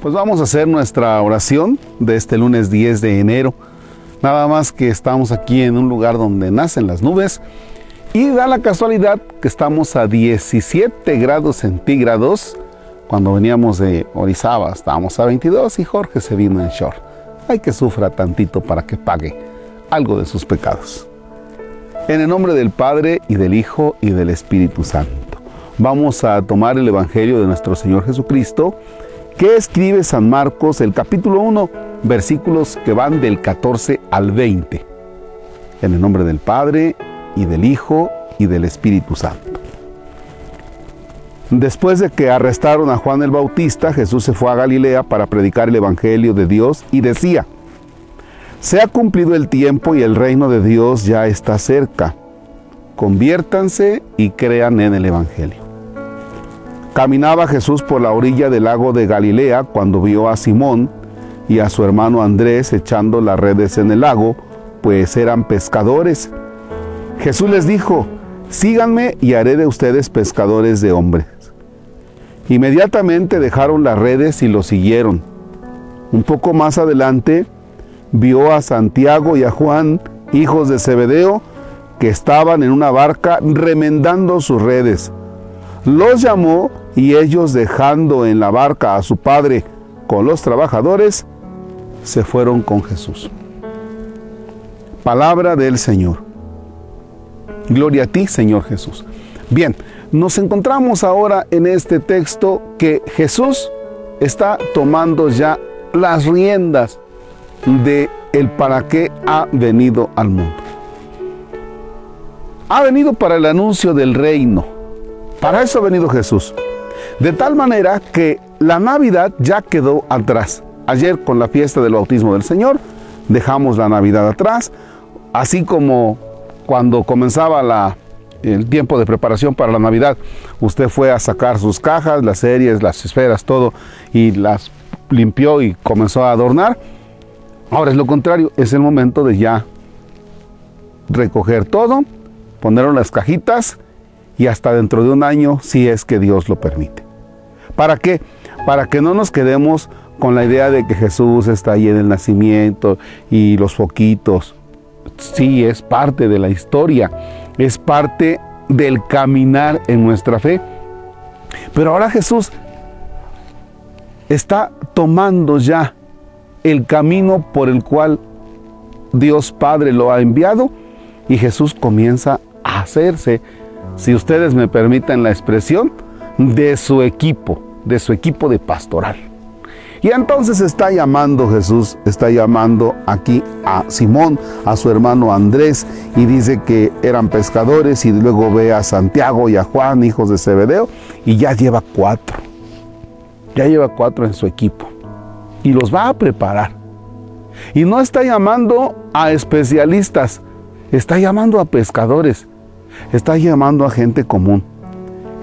Pues vamos a hacer nuestra oración de este lunes 10 de enero. Nada más que estamos aquí en un lugar donde nacen las nubes y da la casualidad que estamos a 17 grados centígrados. Cuando veníamos de Orizaba estábamos a 22 y Jorge se vino en short. Hay que sufra tantito para que pague algo de sus pecados. En el nombre del Padre y del Hijo y del Espíritu Santo. Vamos a tomar el Evangelio de nuestro Señor Jesucristo ¿Qué escribe San Marcos el capítulo 1, versículos que van del 14 al 20? En el nombre del Padre y del Hijo y del Espíritu Santo. Después de que arrestaron a Juan el Bautista, Jesús se fue a Galilea para predicar el Evangelio de Dios y decía, se ha cumplido el tiempo y el reino de Dios ya está cerca. Conviértanse y crean en el Evangelio. Caminaba Jesús por la orilla del lago de Galilea cuando vio a Simón y a su hermano Andrés echando las redes en el lago, pues eran pescadores. Jesús les dijo, síganme y haré de ustedes pescadores de hombres. Inmediatamente dejaron las redes y lo siguieron. Un poco más adelante vio a Santiago y a Juan, hijos de Zebedeo, que estaban en una barca remendando sus redes. Los llamó y ellos dejando en la barca a su padre con los trabajadores, se fueron con Jesús. Palabra del Señor. Gloria a ti, Señor Jesús. Bien, nos encontramos ahora en este texto que Jesús está tomando ya las riendas de el para qué ha venido al mundo. Ha venido para el anuncio del reino. Para eso ha venido Jesús. De tal manera que la Navidad ya quedó atrás. Ayer con la fiesta del bautismo del Señor dejamos la Navidad atrás, así como cuando comenzaba el tiempo de preparación para la Navidad, usted fue a sacar sus cajas, las series, las esferas, todo, y las limpió y comenzó a adornar. Ahora es lo contrario, es el momento de ya recoger todo, ponerlo en las cajitas y hasta dentro de un año si es que Dios lo permite. ¿Para qué? Para que no nos quedemos con la idea de que Jesús está ahí en el nacimiento y los foquitos. Sí, es parte de la historia, es parte del caminar en nuestra fe. Pero ahora Jesús está tomando ya el camino por el cual Dios Padre lo ha enviado y Jesús comienza a hacerse, si ustedes me permiten la expresión, de su equipo de su equipo de pastoral. Y entonces está llamando Jesús, está llamando aquí a Simón, a su hermano Andrés, y dice que eran pescadores, y luego ve a Santiago y a Juan, hijos de Zebedeo, y ya lleva cuatro. Ya lleva cuatro en su equipo. Y los va a preparar. Y no está llamando a especialistas, está llamando a pescadores, está llamando a gente común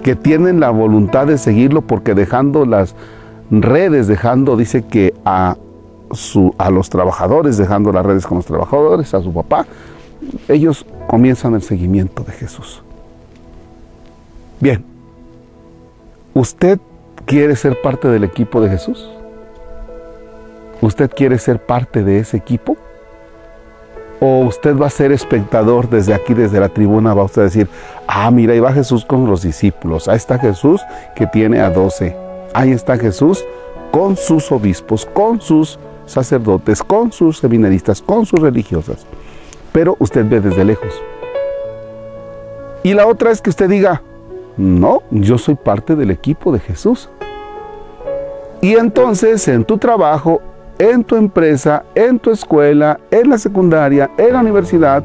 que tienen la voluntad de seguirlo porque dejando las redes, dejando, dice que a, su, a los trabajadores, dejando las redes con los trabajadores, a su papá, ellos comienzan el seguimiento de Jesús. Bien, ¿usted quiere ser parte del equipo de Jesús? ¿Usted quiere ser parte de ese equipo? O usted va a ser espectador desde aquí, desde la tribuna, va usted a decir, ah, mira, ahí va Jesús con los discípulos, ahí está Jesús que tiene a doce, ahí está Jesús con sus obispos, con sus sacerdotes, con sus seminaristas, con sus religiosas, pero usted ve desde lejos. Y la otra es que usted diga, no, yo soy parte del equipo de Jesús. Y entonces en tu trabajo, en tu empresa, en tu escuela, en la secundaria, en la universidad,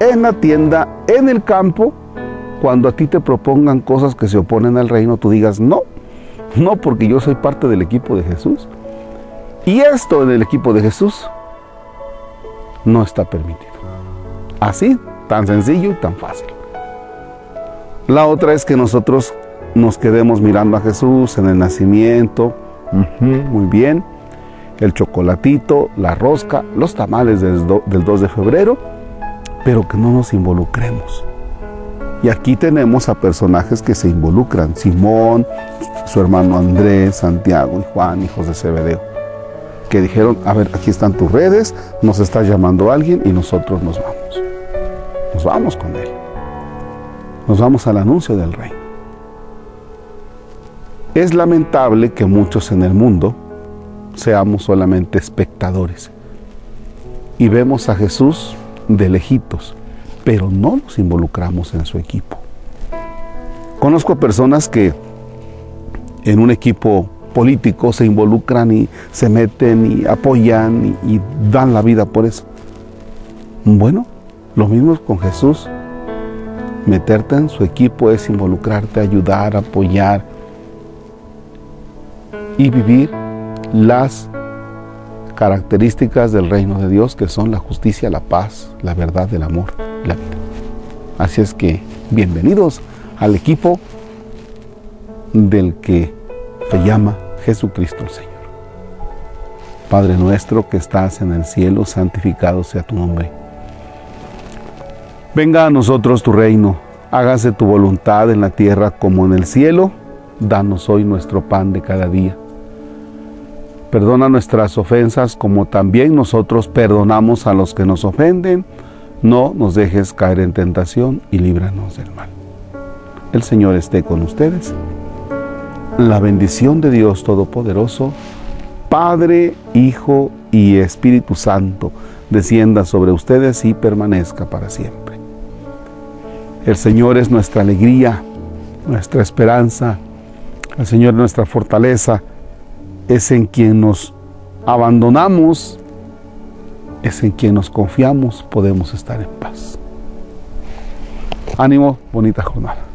en la tienda, en el campo, cuando a ti te propongan cosas que se oponen al reino, tú digas, no, no porque yo soy parte del equipo de Jesús. Y esto en el equipo de Jesús no está permitido. Así, tan sencillo y tan fácil. La otra es que nosotros nos quedemos mirando a Jesús en el nacimiento, muy bien. El chocolatito, la rosca, los tamales del, 2 de febrero, pero que no nos involucremos. Y aquí tenemos a personajes que se involucran. Simón, su hermano Andrés, Santiago y Juan, hijos de Zebedeo, que dijeron, a ver, aquí están tus redes, nos está llamando alguien y nosotros nos vamos. Nos vamos con él. Nos vamos al anuncio del reino. Es lamentable que muchos en el mundo seamos solamente espectadores y vemos a Jesús de lejitos, pero no nos involucramos en su equipo. Conozco personas que en un equipo político se involucran y se meten y apoyan y, dan la vida por eso. Bueno, lo mismo con Jesús. Meterte en su equipo es involucrarte, ayudar, apoyar y vivir las características del reino de Dios que son la justicia, la paz, la verdad, el amor, la vida. Así es que bienvenidos al equipo del que se llama Jesucristo el Señor. Padre nuestro que estás en el cielo, santificado sea tu nombre. Venga a nosotros tu reino, hágase tu voluntad en la tierra como en el cielo. Danos hoy nuestro pan de cada día. Perdona nuestras ofensas como también nosotros perdonamos a los que nos ofenden. No nos dejes caer en tentación y líbranos del mal. El Señor esté con ustedes la bendición de Dios Todopoderoso, Padre, Hijo y Espíritu Santo, descienda sobre ustedes y permanezca para siempre. El Señor es nuestra alegría, nuestra esperanza, el Señor es nuestra fortaleza, es en quien nos abandonamos, es en quien nos confiamos, podemos estar en paz. Ánimo, bonita jornada.